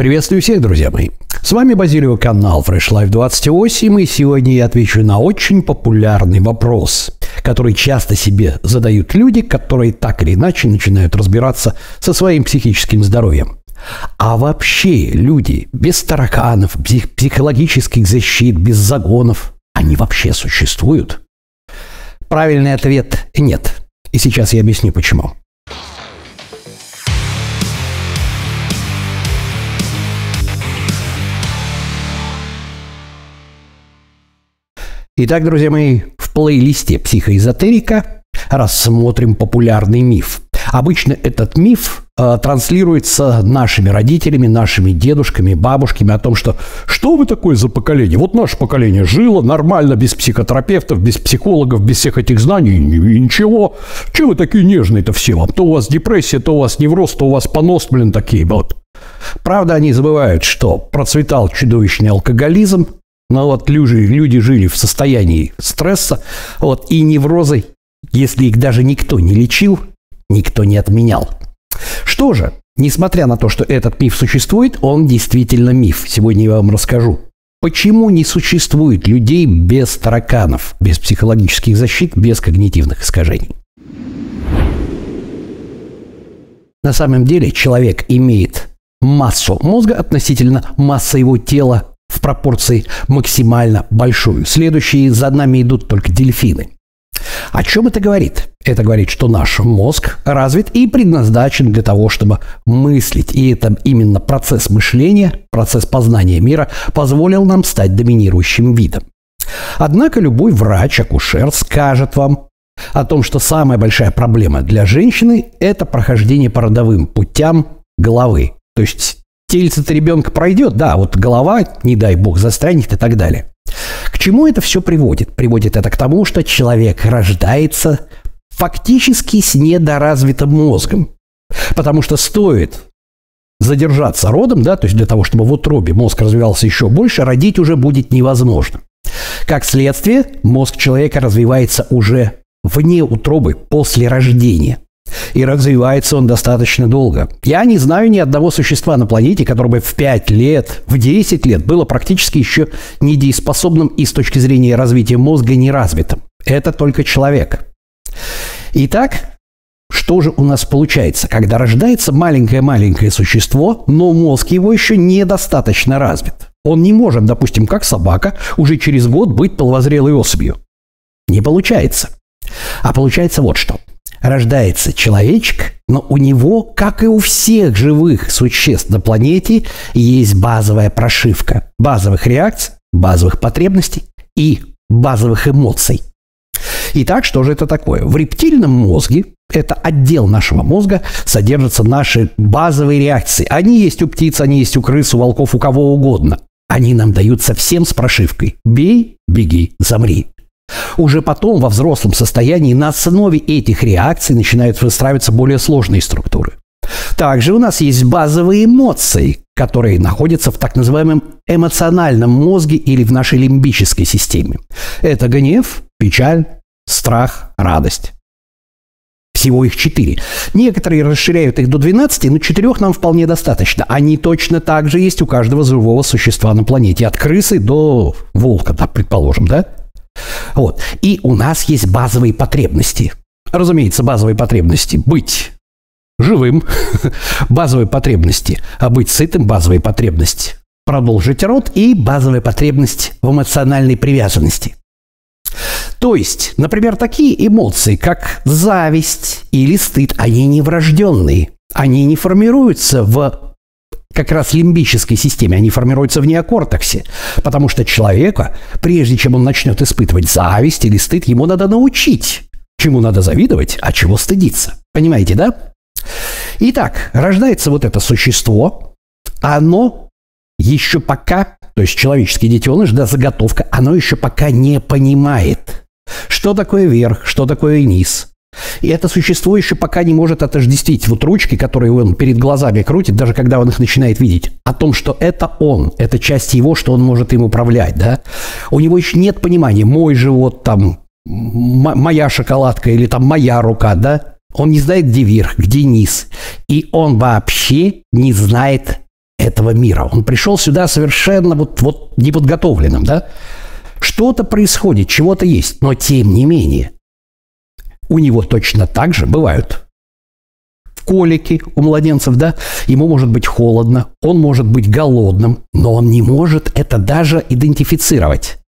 Приветствую всех, друзья мои. С вами Базилио, канал Fresh Life 28, и сегодня я отвечу на очень популярный вопрос, который часто себе задают люди, которые так или иначе начинают разбираться со своим психическим здоровьем. А вообще люди без тараканов, псих- психологических защит, без загонов, они вообще существуют? Правильный ответ – нет. И сейчас я объясню почему. Итак, друзья мои, в плейлисте «Психоэзотерика» рассмотрим популярный миф. Обычно этот миф э, транслируется нашими родителями, нашими дедушками, бабушками о том, что что вы такое за поколение? Вот наше поколение жило нормально, без психотерапевтов, без психологов, без всех этих знаний, и ничего. Чего вы такие нежные-то все? Вам то у вас депрессия, то у вас невроз, то у вас понос, блин, такие вот. Правда, они забывают, что процветал чудовищный алкоголизм, но вот люди, люди жили в состоянии стресса, вот, и неврозы, если их даже никто не лечил, никто не отменял. Что же, несмотря на то, что этот миф существует, он действительно миф. Сегодня я вам расскажу. Почему не существует людей без тараканов, без психологических защит, без когнитивных искажений? На самом деле человек имеет массу мозга относительно массы его тела пропорции максимально большую. Следующие за нами идут только дельфины. О чем это говорит? Это говорит, что наш мозг развит и предназначен для того, чтобы мыслить. И это именно процесс мышления, процесс познания мира позволил нам стать доминирующим видом. Однако любой врач, акушер скажет вам о том, что самая большая проблема для женщины – это прохождение по родовым путям головы. То есть тельце-то ребенка пройдет, да, вот голова, не дай бог, застрянет и так далее. К чему это все приводит? Приводит это к тому, что человек рождается фактически с недоразвитым мозгом. Потому что стоит задержаться родом, да, то есть для того, чтобы в утробе мозг развивался еще больше, родить уже будет невозможно. Как следствие, мозг человека развивается уже вне утробы после рождения. И развивается он достаточно долго. Я не знаю ни одного существа на планете, которое бы в 5 лет, в 10 лет было практически еще недееспособным и с точки зрения развития мозга неразвитым. Это только человек. Итак, что же у нас получается? Когда рождается маленькое-маленькое существо, но мозг его еще недостаточно развит. Он не может, допустим, как собака, уже через год быть половозрелой особью. Не получается. А получается вот что. Рождается человечек, но у него, как и у всех живых существ на планете, есть базовая прошивка базовых реакций, базовых потребностей и базовых эмоций. Итак, что же это такое? В рептильном мозге, это отдел нашего мозга, содержатся наши базовые реакции. Они есть у птиц, они есть у крыс, у волков, у кого угодно. Они нам дают совсем с прошивкой. Бей, беги, замри. Уже потом, во взрослом состоянии, на основе этих реакций начинают выстраиваться более сложные структуры. Также у нас есть базовые эмоции, которые находятся в так называемом эмоциональном мозге или в нашей лимбической системе. Это гнев, печаль, страх, радость. Всего их четыре. Некоторые расширяют их до 12, но четырех нам вполне достаточно. Они точно так же есть у каждого живого существа на планете. От крысы до волка, да, предположим, да? Вот. И у нас есть базовые потребности. Разумеется, базовые потребности быть живым, базовые потребности а быть сытым, базовые потребности продолжить род и базовая потребность в эмоциональной привязанности. То есть, например, такие эмоции, как зависть или стыд, они не врожденные. Они не формируются в как раз лимбической системе, они формируются в неокортексе. Потому что человека, прежде чем он начнет испытывать зависть или стыд, ему надо научить, чему надо завидовать, а чего стыдиться. Понимаете, да? Итак, рождается вот это существо, оно еще пока, то есть человеческий детеныш, да, заготовка, оно еще пока не понимает, что такое верх, что такое низ, и это существо еще пока не может отождествить вот ручки, которые он перед глазами крутит, даже когда он их начинает видеть, о том, что это он, это часть его, что он может им управлять, да. У него еще нет понимания, мой живот там, моя шоколадка или там моя рука, да. Он не знает, где верх, где низ. И он вообще не знает этого мира. Он пришел сюда совершенно вот, вот неподготовленным, да? Что-то происходит, чего-то есть, но тем не менее у него точно так же бывают колики у младенцев, да, ему может быть холодно, он может быть голодным, но он не может это даже идентифицировать.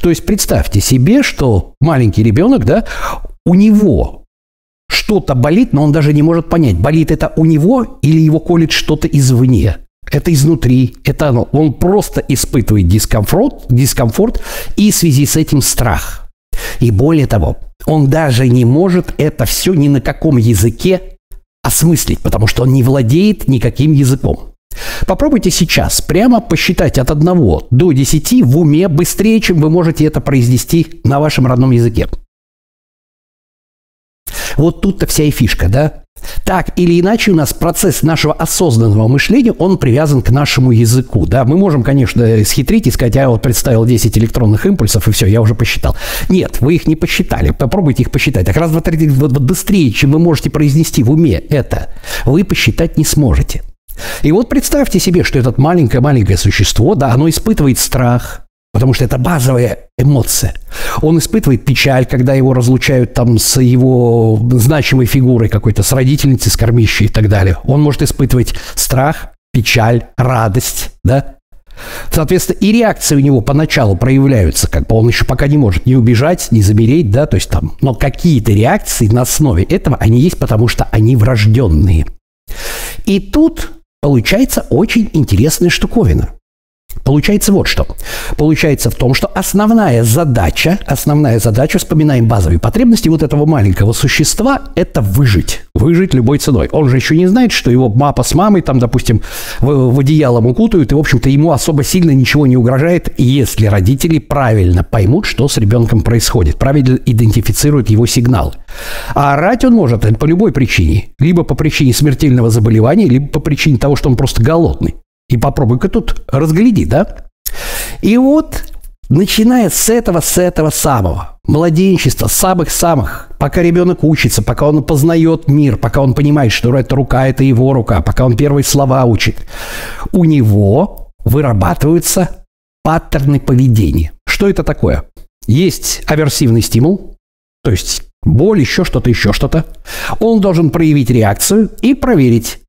То есть представьте себе, что маленький ребенок, да, у него что-то болит, но он даже не может понять, болит это у него или его колет что-то извне. Это изнутри, это оно. Он просто испытывает дискомфорт, дискомфорт и в связи с этим страх. И более того, он даже не может это все ни на каком языке осмыслить, потому что он не владеет никаким языком. Попробуйте сейчас прямо посчитать от 1 до 10 в уме быстрее, чем вы можете это произнести на вашем родном языке. Вот тут-то вся и фишка, да? Так или иначе у нас процесс нашего осознанного мышления, он привязан к нашему языку. Да? Мы можем, конечно, схитрить и сказать, я вот представил 10 электронных импульсов, и все, я уже посчитал. Нет, вы их не посчитали. Попробуйте их посчитать. Так раз, два, три, вот быстрее, чем вы можете произнести в уме это, вы посчитать не сможете. И вот представьте себе, что это маленькое-маленькое существо, да, оно испытывает страх, Потому что это базовая эмоция. Он испытывает печаль, когда его разлучают там с его значимой фигурой какой-то, с родительницей, с кормищей и так далее. Он может испытывать страх, печаль, радость, да? Соответственно, и реакции у него поначалу проявляются, как бы он еще пока не может ни убежать, ни замереть, да, то есть там, но какие-то реакции на основе этого, они есть, потому что они врожденные. И тут получается очень интересная штуковина – Получается вот что. Получается в том, что основная задача, основная задача, вспоминаем базовые потребности вот этого маленького существа, это выжить. Выжить любой ценой. Он же еще не знает, что его папа с мамой там, допустим, в, в одеялом укутают, и, в общем-то, ему особо сильно ничего не угрожает, если родители правильно поймут, что с ребенком происходит, правильно идентифицируют его сигнал. А орать он может по любой причине. Либо по причине смертельного заболевания, либо по причине того, что он просто голодный. И попробуй-ка тут разгляди, да? И вот, начиная с этого, с этого самого, младенчества, самых-самых, пока ребенок учится, пока он познает мир, пока он понимает, что эта рука – это его рука, пока он первые слова учит, у него вырабатываются паттерны поведения. Что это такое? Есть аверсивный стимул, то есть боль, еще что-то, еще что-то. Он должен проявить реакцию и проверить,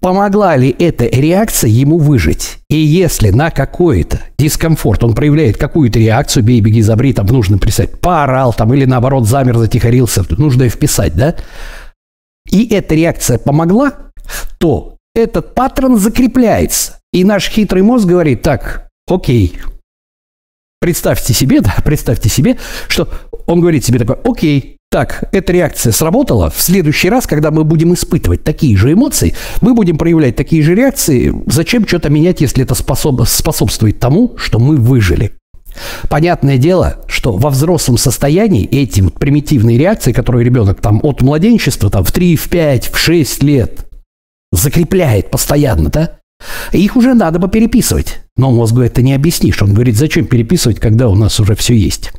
Помогла ли эта реакция ему выжить? И если на какой-то дискомфорт он проявляет какую-то реакцию, бей, беги, забри, там нужно писать, поорал там или наоборот замер, затихарился, нужно вписать, да? И эта реакция помогла, то этот паттерн закрепляется. И наш хитрый мозг говорит, так, окей, представьте себе, да, представьте себе, что он говорит себе такой, окей, так, эта реакция сработала. В следующий раз, когда мы будем испытывать такие же эмоции, мы будем проявлять такие же реакции. Зачем что-то менять, если это способ, способствует тому, что мы выжили? Понятное дело, что во взрослом состоянии эти вот примитивные реакции, которые ребенок там от младенчества там, в 3, в 5, в 6 лет закрепляет постоянно, да, их уже надо бы переписывать. Но мозгу это не объяснишь. Он говорит, зачем переписывать, когда у нас уже все есть.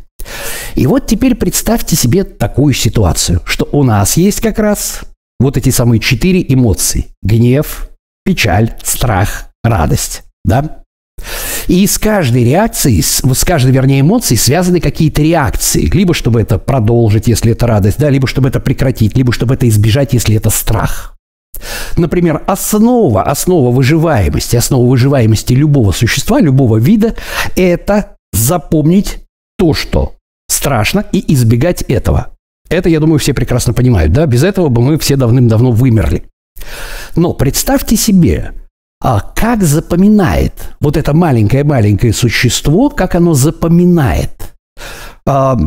И вот теперь представьте себе такую ситуацию, что у нас есть как раз вот эти самые четыре эмоции. Гнев, печаль, страх, радость. Да? И с каждой реакцией, с, каждой, вернее, эмоцией связаны какие-то реакции. Либо чтобы это продолжить, если это радость, да, либо чтобы это прекратить, либо чтобы это избежать, если это страх. Например, основа, основа выживаемости, основа выживаемости любого существа, любого вида – это запомнить то, что страшно, и избегать этого. Это, я думаю, все прекрасно понимают, да? Без этого бы мы все давным-давно вымерли. Но представьте себе, а как запоминает вот это маленькое-маленькое существо, как оно запоминает а,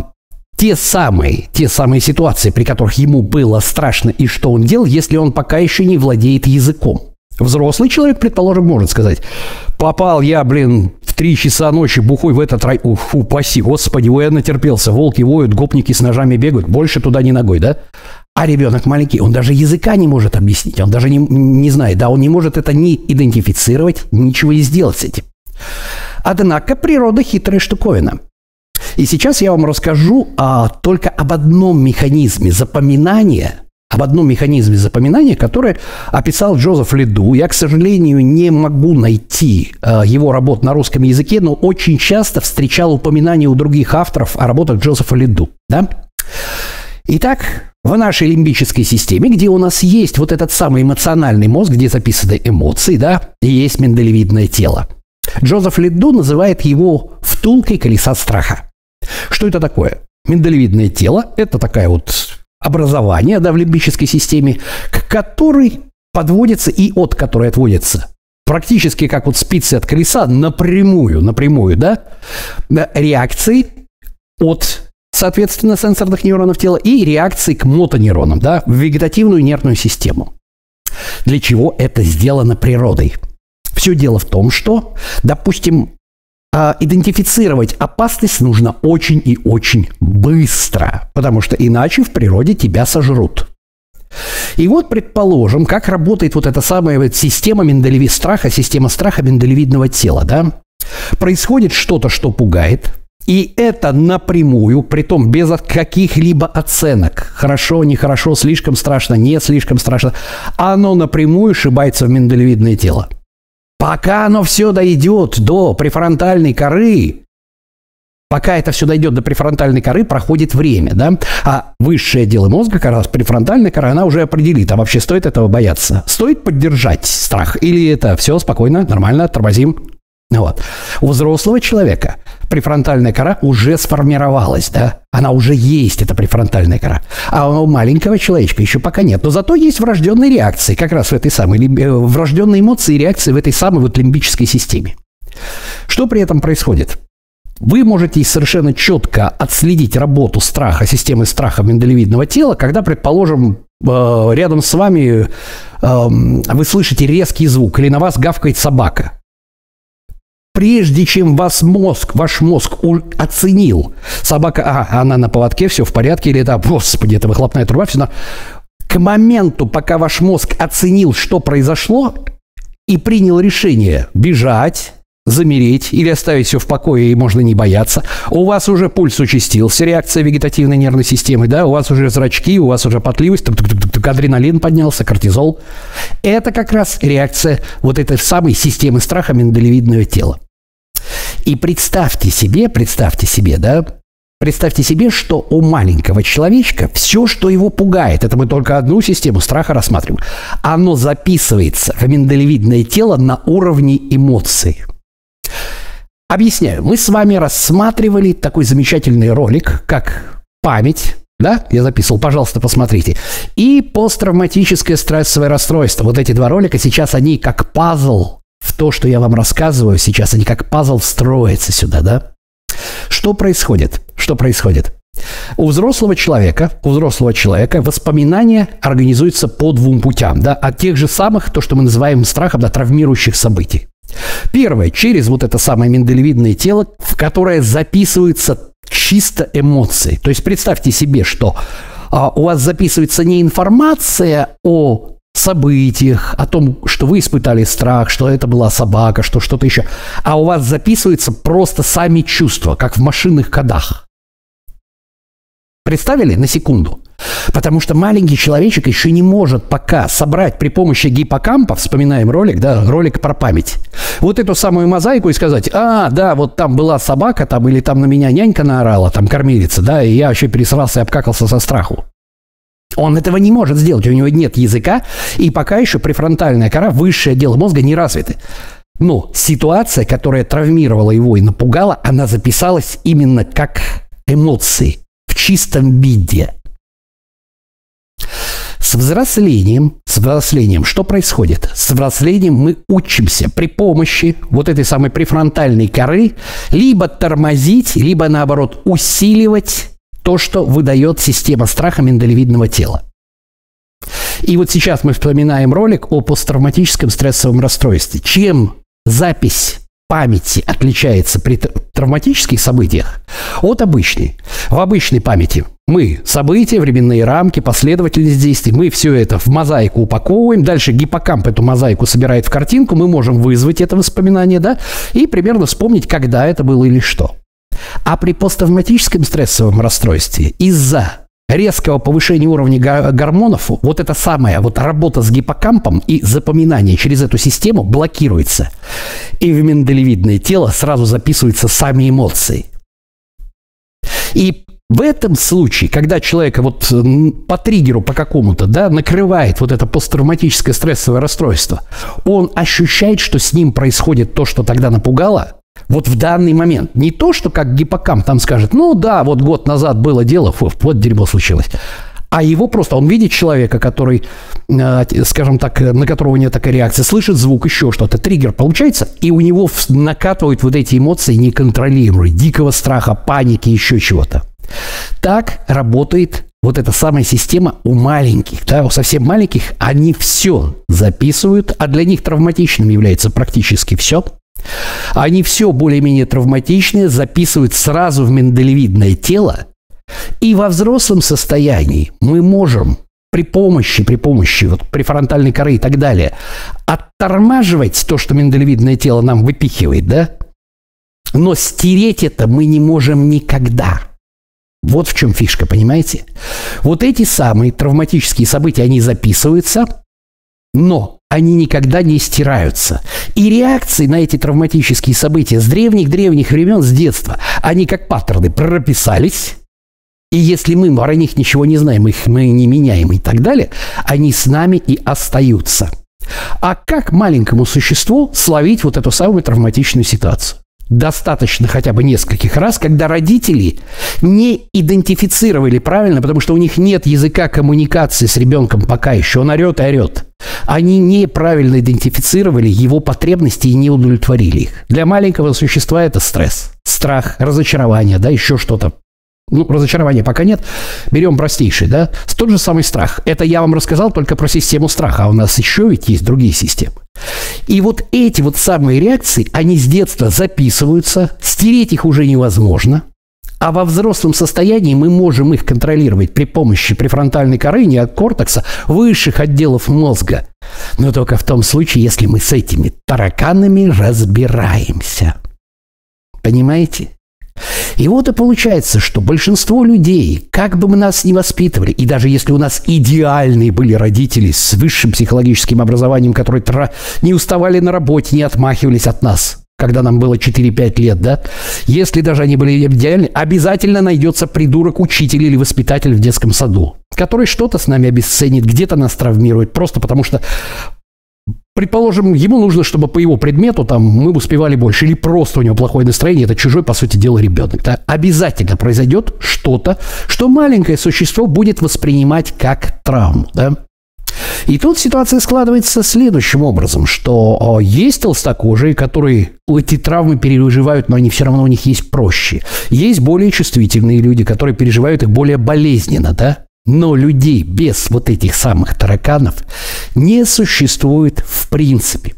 те самые, те самые ситуации, при которых ему было страшно и что он делал, если он пока еще не владеет языком. Взрослый человек, предположим, может сказать, попал я, блин, в три часа ночи бухой в этот рай... Уф, упаси, господи, ой, я натерпелся. Волки воют, гопники с ножами бегают, больше туда не ногой, да? А ребенок маленький, он даже языка не может объяснить, он даже не, не знает, да, он не может это ни идентифицировать, ничего и сделать с этим. Однако природа хитрая штуковина. И сейчас я вам расскажу а, только об одном механизме запоминания – об одном механизме запоминания, который описал Джозеф Леду. Я, к сожалению, не могу найти э, его работ на русском языке, но очень часто встречал упоминания у других авторов о работах Джозефа Леду. Да? Итак, в нашей лимбической системе, где у нас есть вот этот самый эмоциональный мозг, где записаны эмоции, да, и есть миндалевидное тело. Джозеф Лидду называет его втулкой колеса страха. Что это такое? Миндалевидное тело – это такая вот образование да, в лимбической системе, к которой подводится и от которой отводится практически как вот спицы от колеса напрямую, напрямую, да, реакции от, соответственно, сенсорных нейронов тела и реакции к мотонейронам, да, в вегетативную нервную систему. Для чего это сделано природой? Все дело в том, что, допустим, а, идентифицировать опасность нужно очень и очень быстро, потому что иначе в природе тебя сожрут. И вот, предположим, как работает вот эта самая вот система Менделеви страха, система страха миндалевидного тела, да? Происходит что-то, что пугает, и это напрямую, притом без каких-либо оценок. Хорошо, нехорошо, слишком страшно, не слишком страшно. Оно напрямую шибается в миндалевидное тело. Пока оно все дойдет до префронтальной коры, Пока это все дойдет до префронтальной коры, проходит время, да? А высшее дело мозга, как раз префронтальная кора, она уже определит, а вообще стоит этого бояться? Стоит поддержать страх? Или это все спокойно, нормально, тормозим, вот. У взрослого человека префронтальная кора уже сформировалась, да? Она уже есть, эта префронтальная кора. А у маленького человечка еще пока нет. Но зато есть врожденные реакции, как раз в этой самой, э, врожденные эмоции и реакции в этой самой вот лимбической системе. Что при этом происходит? Вы можете совершенно четко отследить работу страха, системы страха миндалевидного тела, когда, предположим, э, рядом с вами эм, вы слышите резкий звук или на вас гавкает собака прежде чем вас мозг, ваш мозг оценил, собака, а, она на поводке, все в порядке, или да, господи, это выхлопная труба, все на... К моменту, пока ваш мозг оценил, что произошло, и принял решение бежать, замереть или оставить все в покое и можно не бояться. У вас уже пульс участился, реакция вегетативной нервной системы, да, у вас уже зрачки, у вас уже потливость, адреналин поднялся, кортизол. Это как раз реакция вот этой самой системы страха миндалевидного тела. И представьте себе, представьте себе, да, Представьте себе, что у маленького человечка все, что его пугает, это мы только одну систему страха рассматриваем, оно записывается в миндалевидное тело на уровне эмоций. Объясняю. Мы с вами рассматривали такой замечательный ролик, как память, да, я записывал, пожалуйста, посмотрите. И посттравматическое стрессовое расстройство. Вот эти два ролика сейчас они как пазл в то, что я вам рассказываю сейчас, они как пазл встроятся сюда, да? Что происходит? Что происходит? У взрослого человека, у взрослого человека воспоминания организуются по двум путям, да, от тех же самых, то, что мы называем страхом, да, травмирующих событий. Первое, через вот это самое миндалевидное тело, в которое записываются чисто эмоции. То есть представьте себе, что а, у вас записывается не информация о событиях, о том, что вы испытали страх, что это была собака, что что-то еще. А у вас записываются просто сами чувства, как в машинных кодах. Представили на секунду? Потому что маленький человечек еще не может пока собрать при помощи гиппокампа, вспоминаем ролик, да, ролик про память, вот эту самую мозаику и сказать, а, да, вот там была собака, там, или там на меня нянька наорала, там кормилица, да, и я вообще пересрался и обкакался со страху. Он этого не может сделать, у него нет языка, и пока еще префронтальная кора, высшее дело мозга не развиты. Но ситуация, которая травмировала его и напугала, она записалась именно как эмоции в чистом виде. С взрослением, с взрослением что происходит? С взрослением мы учимся при помощи вот этой самой префронтальной коры либо тормозить, либо наоборот усиливать то, что выдает система страха миндалевидного тела. И вот сейчас мы вспоминаем ролик о посттравматическом стрессовом расстройстве. Чем запись памяти отличается при травматических событиях от обычной. В обычной памяти мы события, временные рамки, последовательность действий, мы все это в мозаику упаковываем, дальше гиппокамп эту мозаику собирает в картинку, мы можем вызвать это воспоминание, да, и примерно вспомнить, когда это было или что. А при посттравматическом стрессовом расстройстве из-за резкого повышения уровня гормонов, вот эта самая вот работа с гиппокампом и запоминание через эту систему блокируется. И в миндалевидное тело сразу записываются сами эмоции. И в этом случае, когда человека вот по триггеру по какому-то, да, накрывает вот это посттравматическое стрессовое расстройство, он ощущает, что с ним происходит то, что тогда напугало, вот в данный момент. Не то, что как гиппокамп там скажет, ну да, вот год назад было дело, фу, вот дерьмо случилось. А его просто, он видит человека, который, э, скажем так, на которого нет такой реакции, слышит звук, еще что-то, триггер получается, и у него накатывают вот эти эмоции неконтролируемые, дикого страха, паники, еще чего-то. Так работает вот эта самая система у маленьких, да, у совсем маленьких, они все записывают, а для них травматичным является практически все. Они все более-менее травматичные записывают сразу в миндалевидное тело, и во взрослом состоянии мы можем при помощи, при помощи вот префронтальной коры и так далее, оттормаживать то, что миндалевидное тело нам выпихивает, да? Но стереть это мы не можем никогда – вот в чем фишка, понимаете? Вот эти самые травматические события, они записываются, но они никогда не стираются. И реакции на эти травматические события с древних-древних времен, с детства, они как паттерны прописались, и если мы про них ничего не знаем, их мы не меняем и так далее, они с нами и остаются. А как маленькому существу словить вот эту самую травматичную ситуацию? достаточно хотя бы нескольких раз, когда родители не идентифицировали правильно, потому что у них нет языка коммуникации с ребенком пока еще, он орет и орет. Они неправильно идентифицировали его потребности и не удовлетворили их. Для маленького существа это стресс, страх, разочарование, да, еще что-то ну, разочарования пока нет. Берем простейший, да? Тот же самый страх. Это я вам рассказал только про систему страха, а у нас еще ведь есть другие системы. И вот эти вот самые реакции, они с детства записываются, стереть их уже невозможно. А во взрослом состоянии мы можем их контролировать при помощи префронтальной коры, неокортекса, высших отделов мозга. Но только в том случае, если мы с этими тараканами разбираемся. Понимаете? И вот и получается, что большинство людей, как бы мы нас ни воспитывали, и даже если у нас идеальные были родители с высшим психологическим образованием, которые не уставали на работе, не отмахивались от нас, когда нам было 4-5 лет, да, если даже они были идеальны, обязательно найдется придурок-учитель или воспитатель в детском саду, который что-то с нами обесценит, где-то нас травмирует, просто потому что Предположим, ему нужно, чтобы по его предмету там мы успевали больше, или просто у него плохое настроение, это чужой, по сути дела, ребенок. Да? Обязательно произойдет что-то, что маленькое существо будет воспринимать как травму. Да? И тут ситуация складывается следующим образом, что есть толстокожие, которые эти травмы переживают, но они все равно у них есть проще. Есть более чувствительные люди, которые переживают их более болезненно, да? Но людей без вот этих самых тараканов не существует в принципе.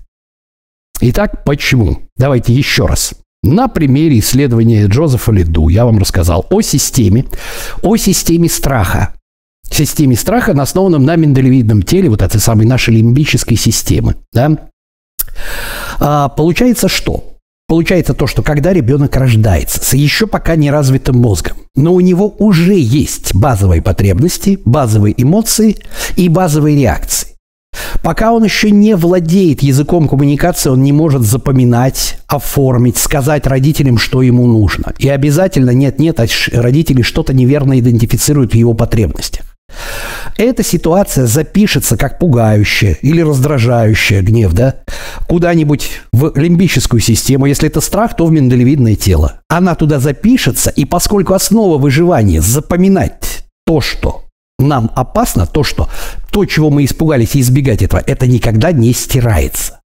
Итак, почему? Давайте еще раз. На примере исследования Джозефа Лиду я вам рассказал о системе, о системе страха. Системе страха, основанном на миндалевидном теле, вот этой самой нашей лимбической системы. Да? А, получается что? Получается то, что когда ребенок рождается с еще пока не развитым мозгом, но у него уже есть базовые потребности, базовые эмоции и базовые реакции. Пока он еще не владеет языком коммуникации, он не может запоминать, оформить, сказать родителям, что ему нужно. И обязательно нет-нет, а родители что-то неверно идентифицируют в его потребностях. Эта ситуация запишется как пугающая или раздражающая гнев, да, куда-нибудь в лимбическую систему. Если это страх, то в миндалевидное тело. Она туда запишется, и поскольку основа выживания запоминать то, что нам опасно, то, что то, чего мы испугались и избегать этого, это никогда не стирается.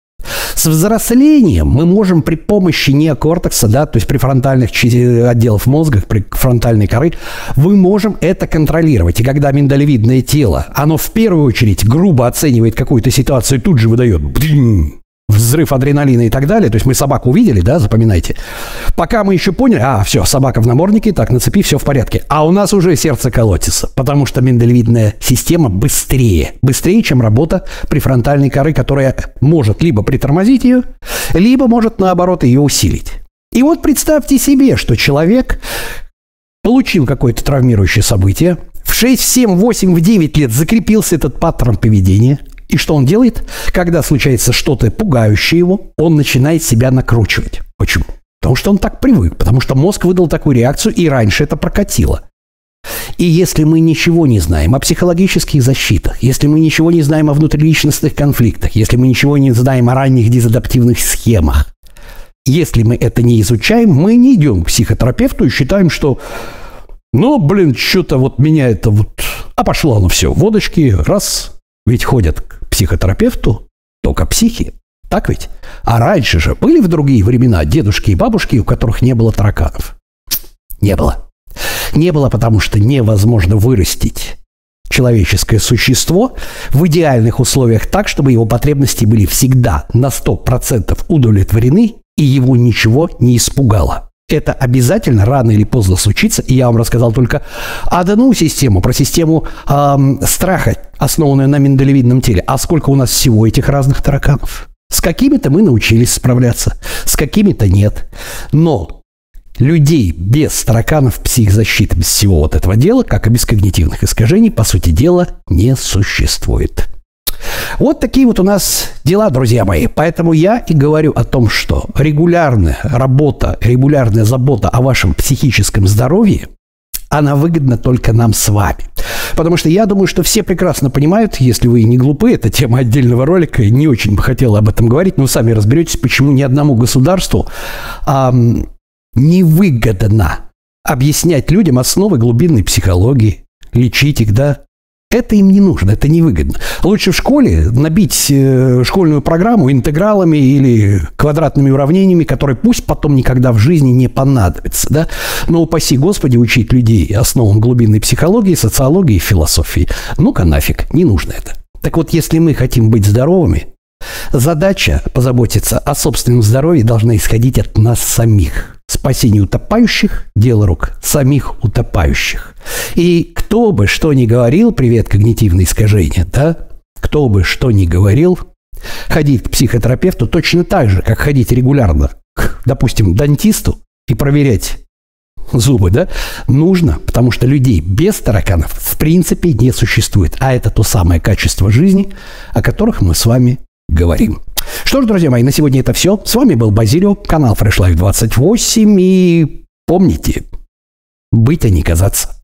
С взрослением мы можем при помощи неокортекса, да, то есть префронтальных отделов мозга, при фронтальной коры, мы можем это контролировать. И когда миндалевидное тело, оно в первую очередь грубо оценивает какую-то ситуацию и тут же выдает взрыв адреналина и так далее. То есть мы собаку увидели, да, запоминайте. Пока мы еще поняли, а, все, собака в наморднике, так, на цепи, все в порядке. А у нас уже сердце колотится, потому что миндалевидная система быстрее. Быстрее, чем работа префронтальной коры, которая может либо притормозить ее, либо может, наоборот, ее усилить. И вот представьте себе, что человек получил какое-то травмирующее событие, 6, в 7, 8, в 9 лет закрепился этот паттерн поведения. И что он делает? Когда случается что-то пугающее его, он начинает себя накручивать. Почему? Потому что он так привык, потому что мозг выдал такую реакцию, и раньше это прокатило. И если мы ничего не знаем о психологических защитах, если мы ничего не знаем о внутриличностных конфликтах, если мы ничего не знаем о ранних дезадаптивных схемах, если мы это не изучаем, мы не идем к психотерапевту и считаем, что ну, блин, что-то вот меня это вот... А пошло оно все, водочки, раз. Ведь ходят психотерапевту только психи. Так ведь? А раньше же были в другие времена дедушки и бабушки, у которых не было тараканов. Не было. Не было, потому что невозможно вырастить человеческое существо в идеальных условиях так, чтобы его потребности были всегда на 100% удовлетворены и его ничего не испугало. Это обязательно рано или поздно случится, и я вам рассказал только одну систему, про систему эм, страха, основанную на миндалевидном теле. А сколько у нас всего этих разных тараканов? С какими-то мы научились справляться, с какими-то нет. Но людей без тараканов, психзащиты, без всего вот этого дела, как и без когнитивных искажений, по сути дела, не существует. Вот такие вот у нас дела, друзья мои. Поэтому я и говорю о том, что регулярная работа, регулярная забота о вашем психическом здоровье, она выгодна только нам с вами. Потому что я думаю, что все прекрасно понимают, если вы не глупы, это тема отдельного ролика, не очень бы хотел об этом говорить, но сами разберетесь, почему ни одному государству эм, невыгодно объяснять людям основы глубинной психологии, лечить их, да, это им не нужно, это невыгодно. Лучше в школе набить э, школьную программу интегралами или квадратными уравнениями, которые пусть потом никогда в жизни не понадобятся. Да? Но упаси Господи учить людей основам глубинной психологии, социологии и философии. Ну-ка нафиг, не нужно это. Так вот, если мы хотим быть здоровыми, задача позаботиться о собственном здоровье должна исходить от нас самих. Спасение утопающих – дело рук самих утопающих. И кто бы что ни говорил, привет, когнитивные искажения, да? Кто бы что ни говорил, ходить к психотерапевту точно так же, как ходить регулярно к, допустим, дантисту и проверять зубы, да, нужно, потому что людей без тараканов в принципе не существует. А это то самое качество жизни, о которых мы с вами говорим. Что ж, друзья мои, на сегодня это все. С вами был Базилио, канал Fresh Life 28. И помните, быть, а не казаться.